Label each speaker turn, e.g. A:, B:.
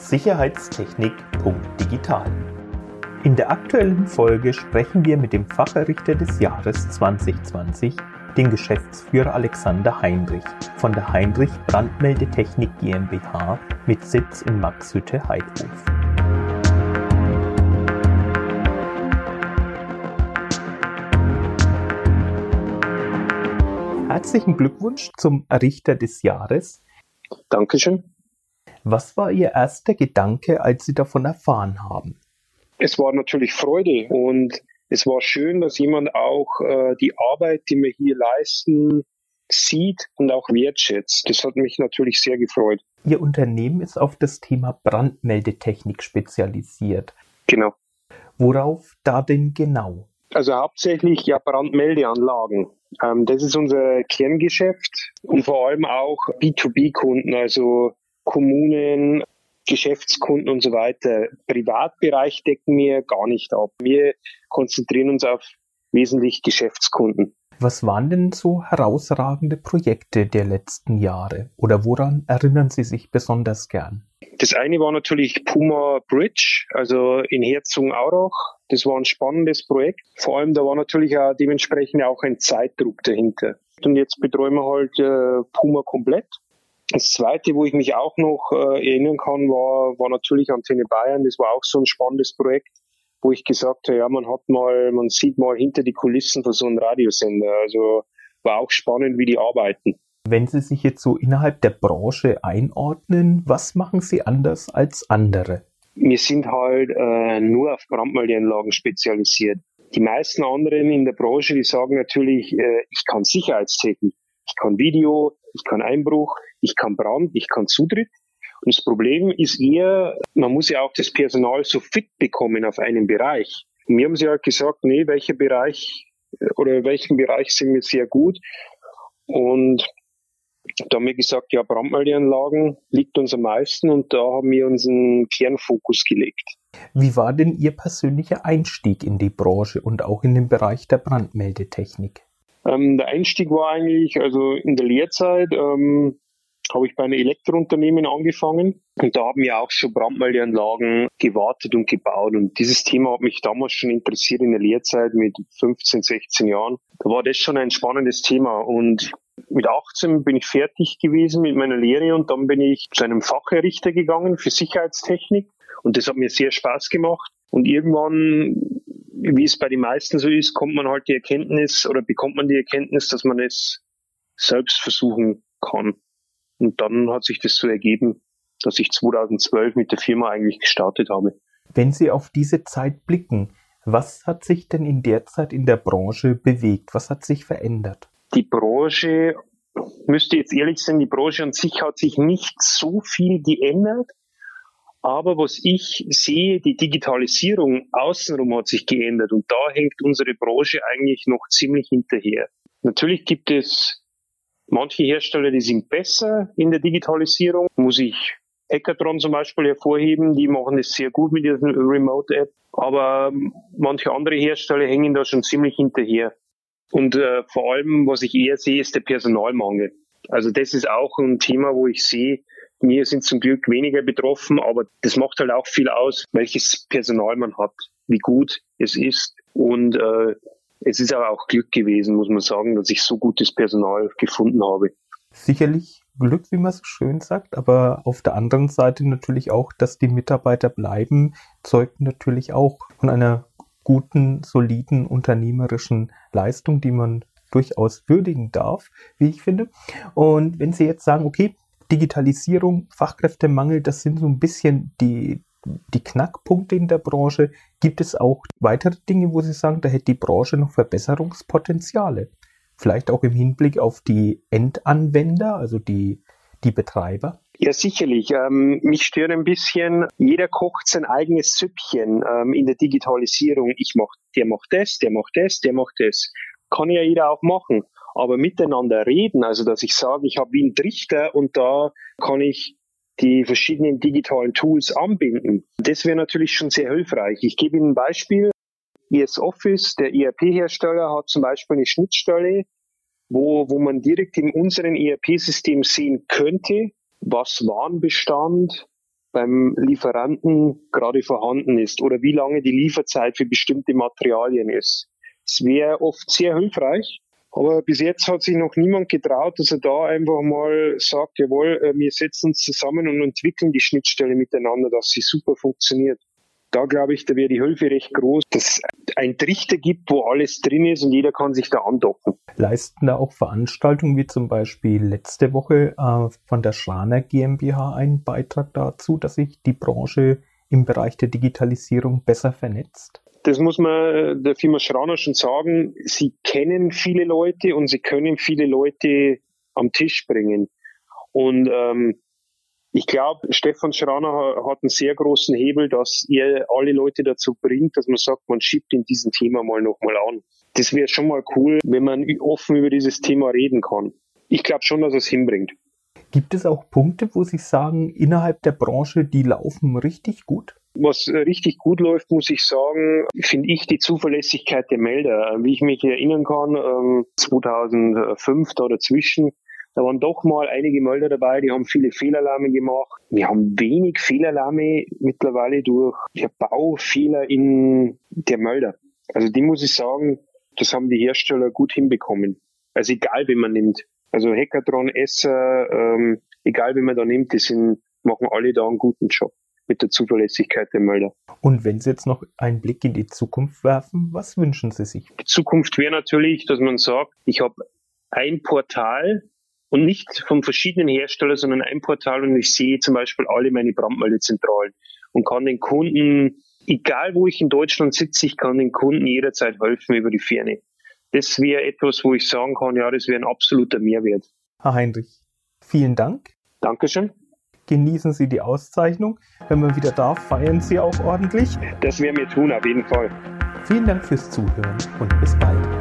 A: Sicherheitstechnik.digital. In der aktuellen Folge sprechen wir mit dem Facherrichter des Jahres 2020, dem Geschäftsführer Alexander Heinrich von der Heinrich Brandmeldetechnik GmbH mit Sitz in Maxhütte Heidhof. Herzlichen Glückwunsch zum Richter des Jahres.
B: Dankeschön.
A: Was war Ihr erster Gedanke, als Sie davon erfahren haben?
B: Es war natürlich Freude und es war schön, dass jemand auch äh, die Arbeit, die wir hier leisten, sieht und auch wertschätzt. Das hat mich natürlich sehr gefreut.
A: Ihr Unternehmen ist auf das Thema Brandmeldetechnik spezialisiert.
B: Genau.
A: Worauf da denn genau?
B: Also hauptsächlich ja Brandmeldeanlagen. Ähm, das ist unser Kerngeschäft und vor allem auch B2B-Kunden, also Kommunen, Geschäftskunden und so weiter. Privatbereich decken wir gar nicht ab. Wir konzentrieren uns auf wesentlich Geschäftskunden.
A: Was waren denn so herausragende Projekte der letzten Jahre oder woran erinnern Sie sich besonders gern?
B: Das eine war natürlich Puma Bridge, also in Herzogenaurach. Das war ein spannendes Projekt. Vor allem, da war natürlich auch dementsprechend auch ein Zeitdruck dahinter. Und jetzt betreuen wir halt äh, Puma komplett. Das zweite, wo ich mich auch noch äh, erinnern kann, war, war natürlich Antenne Bayern. Das war auch so ein spannendes Projekt, wo ich gesagt habe, ja, man hat mal, man sieht mal hinter die Kulissen von so einem Radiosender. Also war auch spannend, wie die arbeiten.
A: Wenn Sie sich jetzt so innerhalb der Branche einordnen, was machen Sie anders als andere?
B: Wir sind halt äh, nur auf Brandmeldeanlagen spezialisiert. Die meisten anderen in der Branche, die sagen natürlich, äh, ich kann Sicherheitstechnik, ich kann Video, ich kann Einbruch, ich kann Brand, ich kann Zutritt. Und das Problem ist eher, man muss ja auch das Personal so fit bekommen auf einen Bereich. Und wir haben sie halt gesagt, nee, welcher Bereich oder welchen Bereich sind wir sehr gut. Und da haben wir gesagt, ja, Brandmeldeanlagen liegt uns am meisten und da haben wir unseren Kernfokus gelegt.
A: Wie war denn Ihr persönlicher Einstieg in die Branche und auch in den Bereich der Brandmeldetechnik?
B: Ähm, der Einstieg war eigentlich, also in der Lehrzeit ähm, habe ich bei einem Elektrounternehmen angefangen. Und da haben wir auch schon Brandmeldeanlagen gewartet und gebaut. Und dieses Thema hat mich damals schon interessiert in der Lehrzeit mit 15, 16 Jahren. Da war das schon ein spannendes Thema. Und mit 18 bin ich fertig gewesen mit meiner Lehre. Und dann bin ich zu einem Fachrichter gegangen für Sicherheitstechnik. Und das hat mir sehr Spaß gemacht. Und irgendwann, wie es bei den meisten so ist, kommt man halt die Erkenntnis oder bekommt man die Erkenntnis, dass man es selbst versuchen kann. Und dann hat sich das so ergeben, dass ich 2012 mit der Firma eigentlich gestartet habe.
A: Wenn Sie auf diese Zeit blicken, was hat sich denn in der Zeit in der Branche bewegt? Was hat sich verändert?
B: Die Branche, müsste jetzt ehrlich sein, die Branche an sich hat sich nicht so viel geändert. Aber was ich sehe, die Digitalisierung außenrum hat sich geändert und da hängt unsere Branche eigentlich noch ziemlich hinterher. Natürlich gibt es manche Hersteller, die sind besser in der Digitalisierung. Muss ich Hackathon zum Beispiel hervorheben, die machen es sehr gut mit dieser Remote-App. Aber manche andere Hersteller hängen da schon ziemlich hinterher. Und äh, vor allem, was ich eher sehe, ist der Personalmangel. Also das ist auch ein Thema, wo ich sehe, wir sind zum Glück weniger betroffen, aber das macht halt auch viel aus, welches Personal man hat, wie gut es ist. Und äh, es ist aber auch Glück gewesen, muss man sagen, dass ich so gutes Personal gefunden habe.
A: Sicherlich Glück, wie man so schön sagt, aber auf der anderen Seite natürlich auch, dass die Mitarbeiter bleiben, zeugt natürlich auch von einer guten, soliden unternehmerischen Leistung, die man durchaus würdigen darf, wie ich finde. Und wenn Sie jetzt sagen, okay, Digitalisierung, Fachkräftemangel, das sind so ein bisschen die, die Knackpunkte in der Branche. Gibt es auch weitere Dinge, wo Sie sagen, da hätte die Branche noch Verbesserungspotenziale? Vielleicht auch im Hinblick auf die Endanwender, also die, die Betreiber?
B: Ja, sicherlich. Ähm, mich stört ein bisschen, jeder kocht sein eigenes Süppchen ähm, in der Digitalisierung. Ich mach, der macht das, der macht das, der macht das. Kann ja jeder auch machen aber miteinander reden, also dass ich sage, ich habe wie einen Trichter und da kann ich die verschiedenen digitalen Tools anbinden. Das wäre natürlich schon sehr hilfreich. Ich gebe Ihnen ein Beispiel. ES Office, der ERP-Hersteller, hat zum Beispiel eine Schnittstelle, wo, wo man direkt in unserem ERP-System sehen könnte, was Warenbestand beim Lieferanten gerade vorhanden ist oder wie lange die Lieferzeit für bestimmte Materialien ist. Es wäre oft sehr hilfreich, aber bis jetzt hat sich noch niemand getraut, dass er da einfach mal sagt, jawohl, äh, wir setzen uns zusammen und entwickeln die Schnittstelle miteinander, dass sie super funktioniert. Da glaube ich, da wäre die Hilfe recht groß, dass es ein Trichter gibt, wo alles drin ist und jeder kann sich da andocken.
A: Leisten da auch Veranstaltungen wie zum Beispiel letzte Woche äh, von der Schraner GmbH einen Beitrag dazu, dass sich die Branche im Bereich der Digitalisierung besser vernetzt?
B: Das muss man der Firma Schraner schon sagen, sie kennen viele Leute und sie können viele Leute am Tisch bringen. Und ähm, ich glaube, Stefan Schraner hat einen sehr großen Hebel, dass er alle Leute dazu bringt, dass man sagt, man schiebt in diesem Thema mal nochmal an. Das wäre schon mal cool, wenn man offen über dieses Thema reden kann. Ich glaube schon, dass es hinbringt.
A: Gibt es auch Punkte, wo Sie sagen, innerhalb der Branche, die laufen richtig gut?
B: Was richtig gut läuft, muss ich sagen, finde ich die Zuverlässigkeit der Melder. Wie ich mich erinnern kann, 2005 ähm, da dazwischen, da waren doch mal einige Melder dabei, die haben viele Fehlalarme gemacht. Wir haben wenig Fehlalarme mittlerweile durch Baufehler in der Melder. Also die muss ich sagen, das haben die Hersteller gut hinbekommen. Also egal, wie man nimmt. Also Hackathon, Esser, ähm, egal wie man da nimmt, die sind, machen alle da einen guten Job mit der Zuverlässigkeit der Melder.
A: Und wenn Sie jetzt noch einen Blick in die Zukunft werfen, was wünschen Sie sich?
B: Die Zukunft wäre natürlich, dass man sagt, ich habe ein Portal und nicht von verschiedenen Herstellern, sondern ein Portal und ich sehe zum Beispiel alle meine Brandmeldezentralen und kann den Kunden, egal wo ich in Deutschland sitze, ich kann den Kunden jederzeit helfen über die Ferne. Das wäre etwas, wo ich sagen kann, ja, das wäre ein absoluter Mehrwert.
A: Herr Heinrich, vielen Dank.
B: Dankeschön
A: genießen Sie die Auszeichnung. Wenn man wieder darf, feiern Sie auch ordentlich.
B: Das werden wir tun, auf jeden Fall.
A: Vielen Dank fürs Zuhören und bis bald.